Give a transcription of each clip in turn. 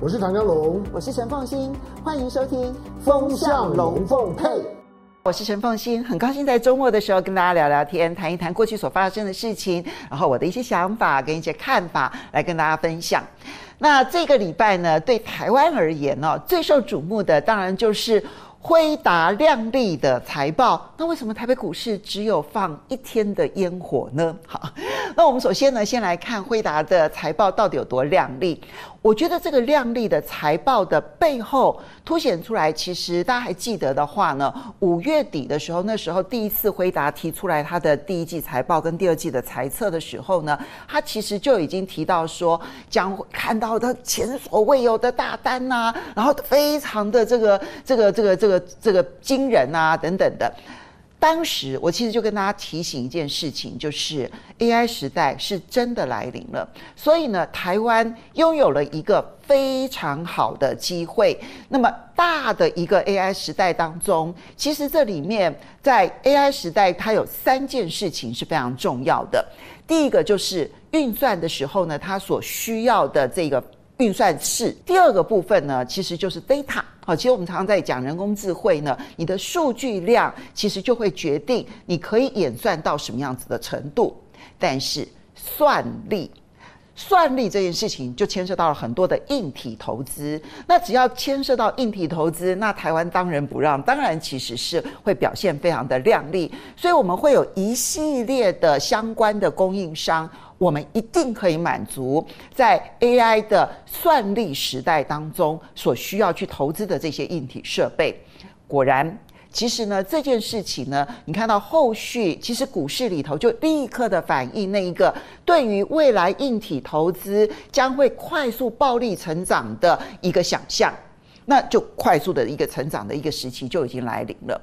我是唐江龙，我是陈凤欣，欢迎收听《风向龙凤配》。我是陈凤欣，很高兴在周末的时候跟大家聊聊天，谈一谈过去所发生的事情，然后我的一些想法跟一些看法来跟大家分享。那这个礼拜呢，对台湾而言呢、哦，最受瞩目的当然就是。辉达亮丽的财报，那为什么台北股市只有放一天的烟火呢？好，那我们首先呢，先来看辉达的财报到底有多亮丽。我觉得这个亮丽的财报的背后凸显出来，其实大家还记得的话呢，五月底的时候，那时候第一次回答提出来他的第一季财报跟第二季的财测的时候呢，他其实就已经提到说，将看到的前所未有的大单呐、然后非常的这个这个这个这个这个惊人啊等等的。当时我其实就跟大家提醒一件事情，就是 AI 时代是真的来临了。所以呢，台湾拥有了一个非常好的机会。那么大的一个 AI 时代当中，其实这里面在 AI 时代，它有三件事情是非常重要的。第一个就是运算的时候呢，它所需要的这个运算式。第二个部分呢，其实就是 data。好，其实我们常常在讲人工智慧呢，你的数据量其实就会决定你可以演算到什么样子的程度。但是算力，算力这件事情就牵涉到了很多的硬体投资。那只要牵涉到硬体投资，那台湾当仁不让，当然其实是会表现非常的亮丽。所以我们会有一系列的相关的供应商。我们一定可以满足在 AI 的算力时代当中所需要去投资的这些硬体设备。果然，其实呢，这件事情呢，你看到后续，其实股市里头就立刻的反映那一个对于未来硬体投资将会快速暴力成长的一个想象，那就快速的一个成长的一个时期就已经来临了。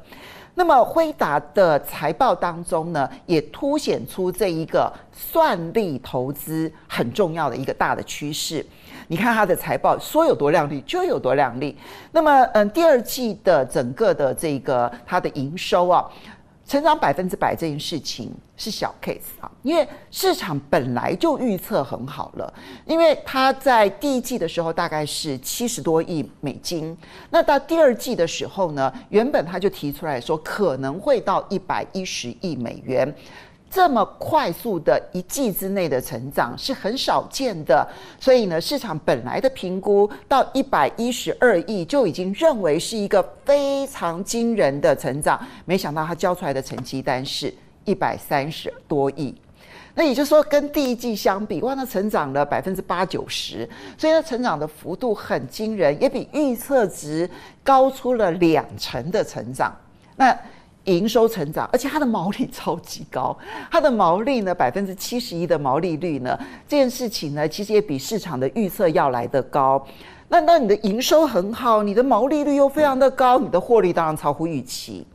那么辉达的财报当中呢，也凸显出这一个算力投资很重要的一个大的趋势。你看它的财报说有多亮丽就有多亮丽。那么，嗯，第二季的整个的这个它的营收啊。成长百分之百这件事情是小 case 啊，因为市场本来就预测很好了，因为它在第一季的时候大概是七十多亿美金，那到第二季的时候呢，原本他就提出来说可能会到一百一十亿美元。这么快速的一季之内的成长是很少见的，所以呢，市场本来的评估到一百一十二亿就已经认为是一个非常惊人的成长，没想到他交出来的成绩单是一百三十多亿，那也就是说跟第一季相比，哇，那成长了百分之八九十，所以它成长的幅度很惊人，也比预测值高出了两成的成长。那营收成长，而且它的毛利超级高，它的毛利呢，百分之七十一的毛利率呢，这件事情呢，其实也比市场的预测要来得高。那那你的营收很好，你的毛利率又非常的高，你的获利当然超乎预期。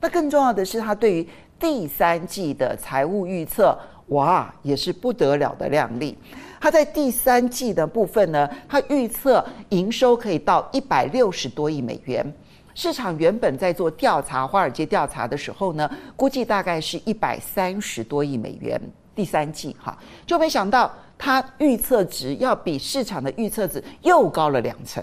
那更重要的是，它对于第三季的财务预测，哇，也是不得了的亮丽。它在第三季的部分呢，它预测营收可以到一百六十多亿美元。市场原本在做调查，华尔街调查的时候呢，估计大概是一百三十多亿美元。第三季哈，就没想到它预测值要比市场的预测值又高了两成，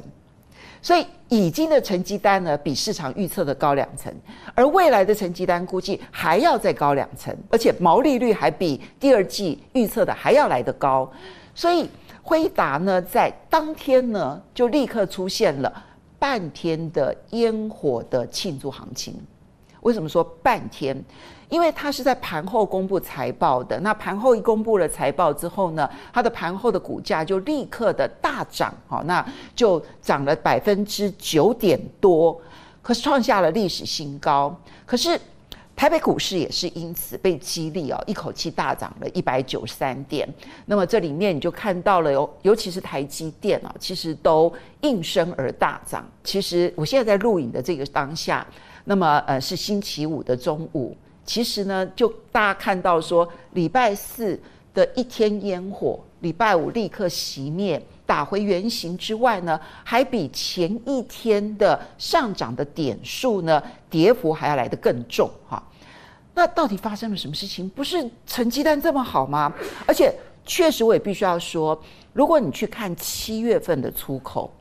所以已经的成绩单呢比市场预测的高两成，而未来的成绩单估计还要再高两成，而且毛利率还比第二季预测的还要来得高，所以辉达呢在当天呢就立刻出现了。半天的烟火的庆祝行情，为什么说半天？因为它是在盘后公布财报的。那盘后一公布了财报之后呢，它的盘后的股价就立刻的大涨，好，那就涨了百分之九点多，可是创下了历史新高。可是。台北股市也是因此被激励哦，一口气大涨了一百九十三点。那么这里面你就看到了，尤尤其是台积电啊，其实都应声而大涨。其实我现在在录影的这个当下，那么呃是星期五的中午。其实呢，就大家看到说，礼拜四的一天烟火，礼拜五立刻熄灭。打回原形之外呢，还比前一天的上涨的点数呢，跌幅还要来得更重哈。那到底发生了什么事情？不是成绩单这么好吗？而且确实我也必须要说，如果你去看七月份的出口，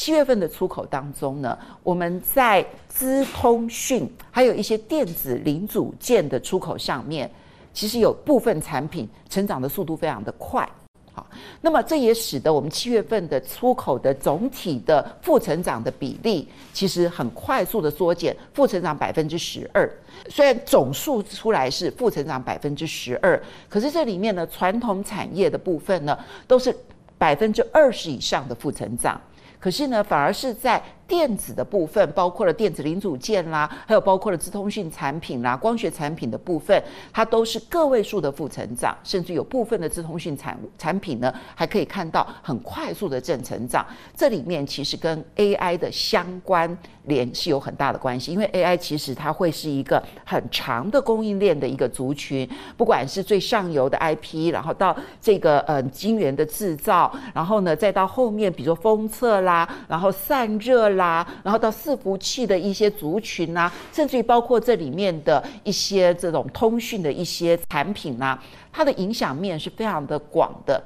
七月份的出口当中呢，我们在资通讯还有一些电子零组件的出口上面，其实有部分产品成长的速度非常的快。好，那么这也使得我们七月份的出口的总体的负成长的比例，其实很快速的缩减，负成长百分之十二。虽然总数出来是负成长百分之十二，可是这里面呢，传统产业的部分呢，都是百分之二十以上的负成长。可是呢，反而是在电子的部分，包括了电子零组件啦，还有包括了资通讯产品啦、光学产品的部分，它都是个位数的负成长，甚至有部分的资通讯产产品呢，还可以看到很快速的正成长。这里面其实跟 AI 的相关联是有很大的关系，因为 AI 其实它会是一个很长的供应链的一个族群，不管是最上游的 IP，然后到这个呃晶圆的制造，然后呢再到后面，比如说封测啦，然后散热啦，啦然后到伺服器的一些族群啊，甚至于包括这里面的一些这种通讯的一些产品啊，它的影响面是非常的广的。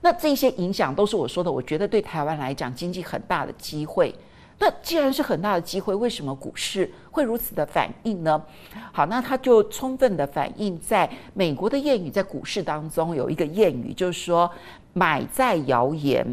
那这些影响都是我说的，我觉得对台湾来讲经济很大的机会。那既然是很大的机会，为什么股市会如此的反应呢？好，那它就充分的反映在美国的谚语，在股市当中有一个谚语，就是说买在谣言，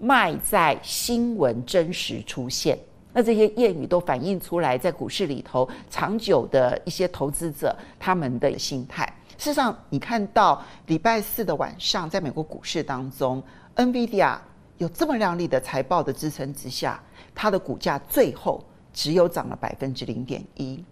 卖在新闻真实出现。那这些谚语都反映出来，在股市里头长久的一些投资者他们的心态。事实上，你看到礼拜四的晚上，在美国股市当中，NVIDIA 有这么亮丽的财报的支撑之下。它的股价最后只有涨了百分之零点一，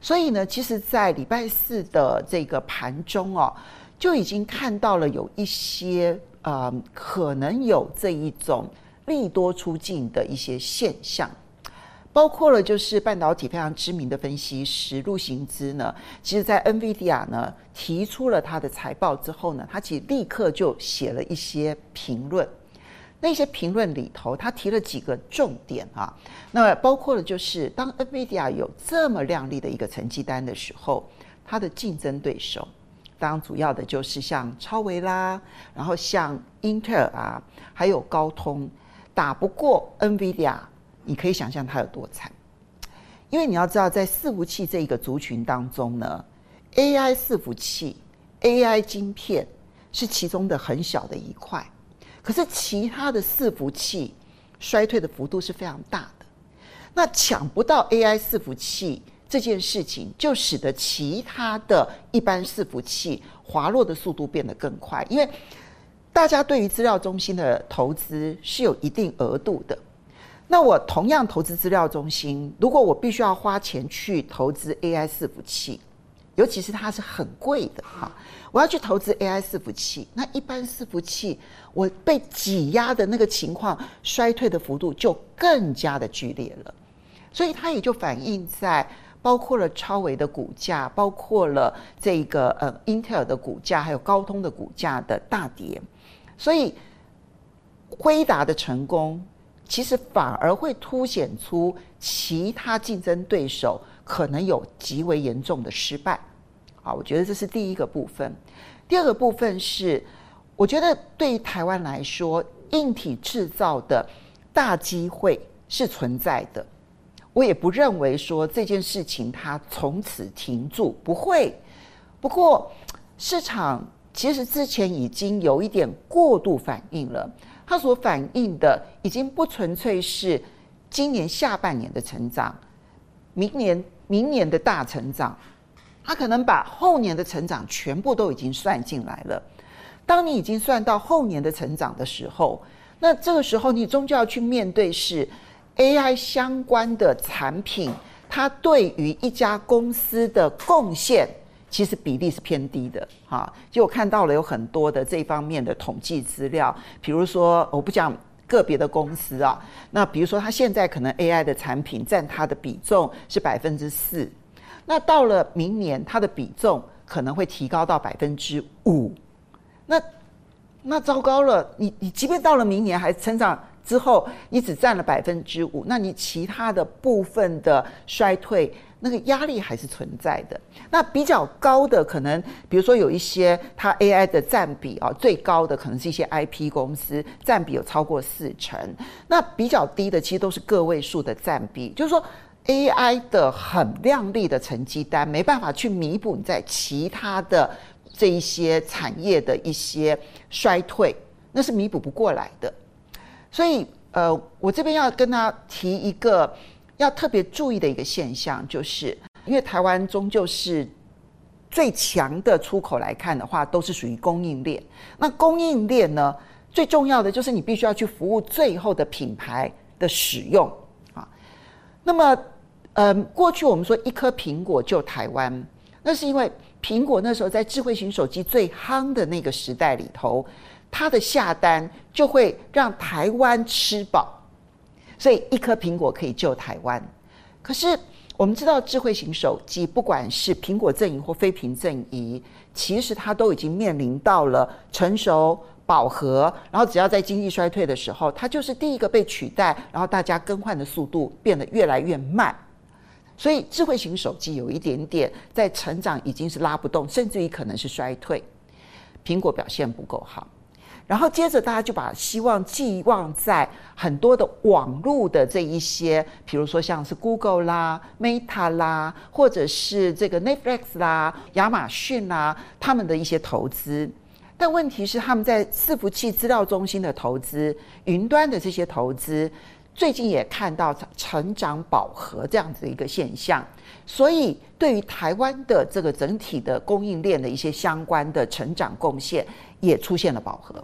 所以呢，其实，在礼拜四的这个盘中哦，就已经看到了有一些呃，可能有这一种利多出尽的一些现象，包括了就是半导体非常知名的分析师陆行之呢，其实在 NVIDIA 呢提出了他的财报之后呢，他其实立刻就写了一些评论。那些评论里头，他提了几个重点啊，那包括了就是，当 NVIDIA 有这么亮丽的一个成绩单的时候，它的竞争对手，当主要的就是像超微啦，然后像英特尔啊，还有高通，打不过 NVIDIA，你可以想象它有多惨。因为你要知道，在伺服器这一个族群当中呢，AI 伺服器、AI 晶片是其中的很小的一块。可是其他的伺服器衰退的幅度是非常大的，那抢不到 AI 伺服器这件事情，就使得其他的一般伺服器滑落的速度变得更快。因为大家对于资料中心的投资是有一定额度的，那我同样投资资料中心，如果我必须要花钱去投资 AI 伺服器，尤其是它是很贵的哈。我要去投资 AI 伺服器，那一般伺服器我被挤压的那个情况，衰退的幅度就更加的剧烈了，所以它也就反映在包括了超维的股价，包括了这个呃英特尔的股价，还有高通的股价的大跌，所以辉达的成功，其实反而会凸显出其他竞争对手可能有极为严重的失败。好，我觉得这是第一个部分。第二个部分是，我觉得对于台湾来说，硬体制造的大机会是存在的。我也不认为说这件事情它从此停住，不会。不过市场其实之前已经有一点过度反应了，它所反映的已经不纯粹是今年下半年的成长，明年明年的大成长。他可能把后年的成长全部都已经算进来了。当你已经算到后年的成长的时候，那这个时候你终究要去面对是 AI 相关的产品，它对于一家公司的贡献其实比例是偏低的。哈，就我看到了有很多的这方面的统计资料，比如说我不讲个别的公司啊，那比如说它现在可能 AI 的产品占它的比重是百分之四。那到了明年，它的比重可能会提高到百分之五。那那糟糕了，你你即便到了明年还成长之后，你只占了百分之五，那你其他的部分的衰退，那个压力还是存在的。那比较高的可能，比如说有一些它 AI 的占比啊，最高的可能是一些 IP 公司，占比有超过四成。那比较低的其实都是个位数的占比，就是说 AI 的很亮丽的成绩单没办法去弥补你在其他的这一些产业的一些衰退，那是弥补不过来的。所以呃，我这边要跟他提一个。要特别注意的一个现象，就是因为台湾终究是最强的出口来看的话，都是属于供应链。那供应链呢，最重要的就是你必须要去服务最后的品牌的使用啊。那么，呃，过去我们说一颗苹果救台湾，那是因为苹果那时候在智慧型手机最夯的那个时代里头，它的下单就会让台湾吃饱。所以一颗苹果可以救台湾，可是我们知道智慧型手机，不管是苹果阵营或非苹阵营，其实它都已经面临到了成熟饱和，然后只要在经济衰退的时候，它就是第一个被取代，然后大家更换的速度变得越来越慢。所以智慧型手机有一点点在成长已经是拉不动，甚至于可能是衰退。苹果表现不够好。然后接着，大家就把希望寄望在很多的网络的这一些，比如说像是 Google 啦、Meta 啦，或者是这个 Netflix 啦、亚马逊啦，他们的一些投资。但问题是，他们在伺服器资料中心的投资、云端的这些投资，最近也看到成长饱和这样子的一个现象。所以，对于台湾的这个整体的供应链的一些相关的成长贡献，也出现了饱和。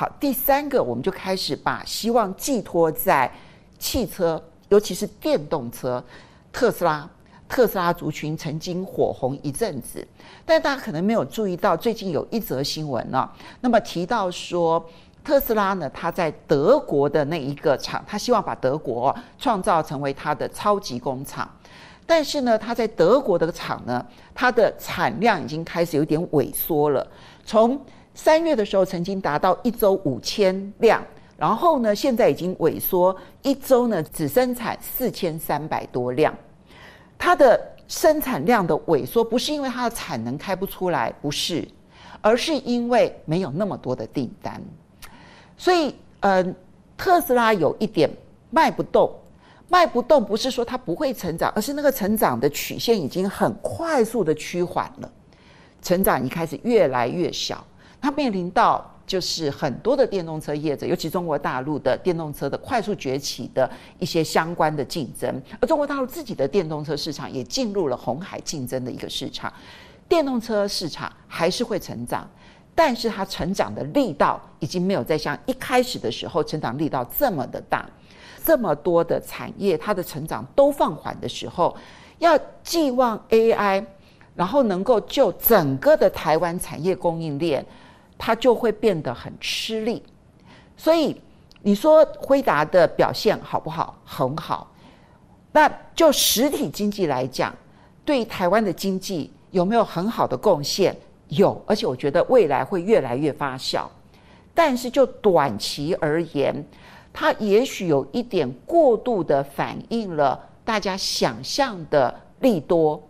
好，第三个，我们就开始把希望寄托在汽车，尤其是电动车。特斯拉，特斯拉族群曾经火红一阵子，但大家可能没有注意到，最近有一则新闻呢、那么提到说，特斯拉呢，它在德国的那一个厂，它希望把德国创造成为它的超级工厂，但是呢，它在德国的厂呢，它的产量已经开始有点萎缩了，从三月的时候曾经达到一周五千辆，然后呢，现在已经萎缩，一周呢只生产四千三百多辆。它的生产量的萎缩不是因为它的产能开不出来，不是，而是因为没有那么多的订单。所以，呃，特斯拉有一点卖不动，卖不动不是说它不会成长，而是那个成长的曲线已经很快速的趋缓了，成长已经开始越来越小。它面临到就是很多的电动车业者，尤其中国大陆的电动车的快速崛起的一些相关的竞争，而中国大陆自己的电动车市场也进入了红海竞争的一个市场。电动车市场还是会成长，但是它成长的力道已经没有再像一开始的时候成长力道这么的大。这么多的产业它的成长都放缓的时候，要寄望 AI，然后能够就整个的台湾产业供应链。它就会变得很吃力，所以你说辉达的表现好不好？很好。那就实体经济来讲，对台湾的经济有没有很好的贡献？有，而且我觉得未来会越来越发酵。但是就短期而言，它也许有一点过度的反映了大家想象的利多，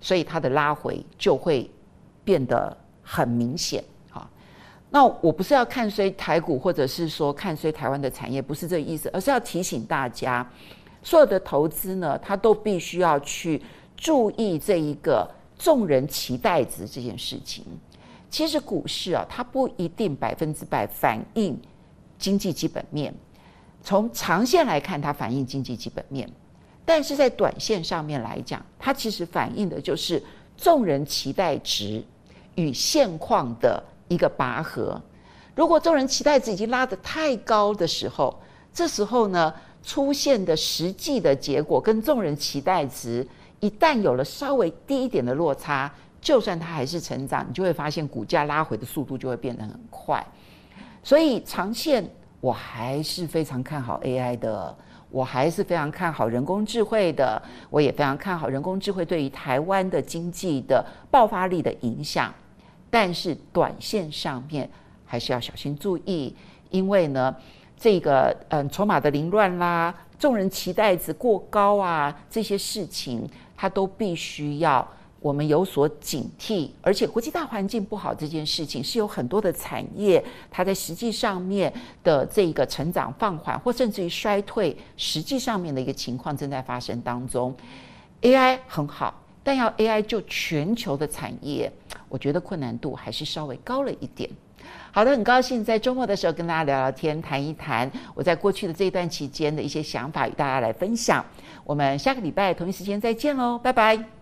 所以它的拉回就会变得很明显。那我不是要看衰台股，或者是说看衰台湾的产业，不是这个意思，而是要提醒大家，所有的投资呢，它都必须要去注意这一个众人期待值这件事情。其实股市啊，它不一定百分之百反映经济基本面，从长线来看，它反映经济基本面，但是在短线上面来讲，它其实反映的就是众人期待值与现况的。一个拔河，如果众人期待值已经拉得太高的时候，这时候呢，出现的实际的结果跟众人期待值一旦有了稍微低一点的落差，就算它还是成长，你就会发现股价拉回的速度就会变得很快。所以长线我还是非常看好 AI 的，我还是非常看好人工智慧的，我也非常看好人工智慧对于台湾的经济的爆发力的影响。但是短线上面还是要小心注意，因为呢，这个嗯筹码的凌乱啦，众人期待值过高啊，这些事情它都必须要我们有所警惕。而且国际大环境不好这件事情，是有很多的产业它在实际上面的这个成长放缓，或甚至于衰退，实际上面的一个情况正在发生当中。AI 很好。但要 AI 就全球的产业，我觉得困难度还是稍微高了一点。好的，很高兴在周末的时候跟大家聊聊天，谈一谈我在过去的这一段期间的一些想法，与大家来分享。我们下个礼拜同一时间再见喽，拜拜。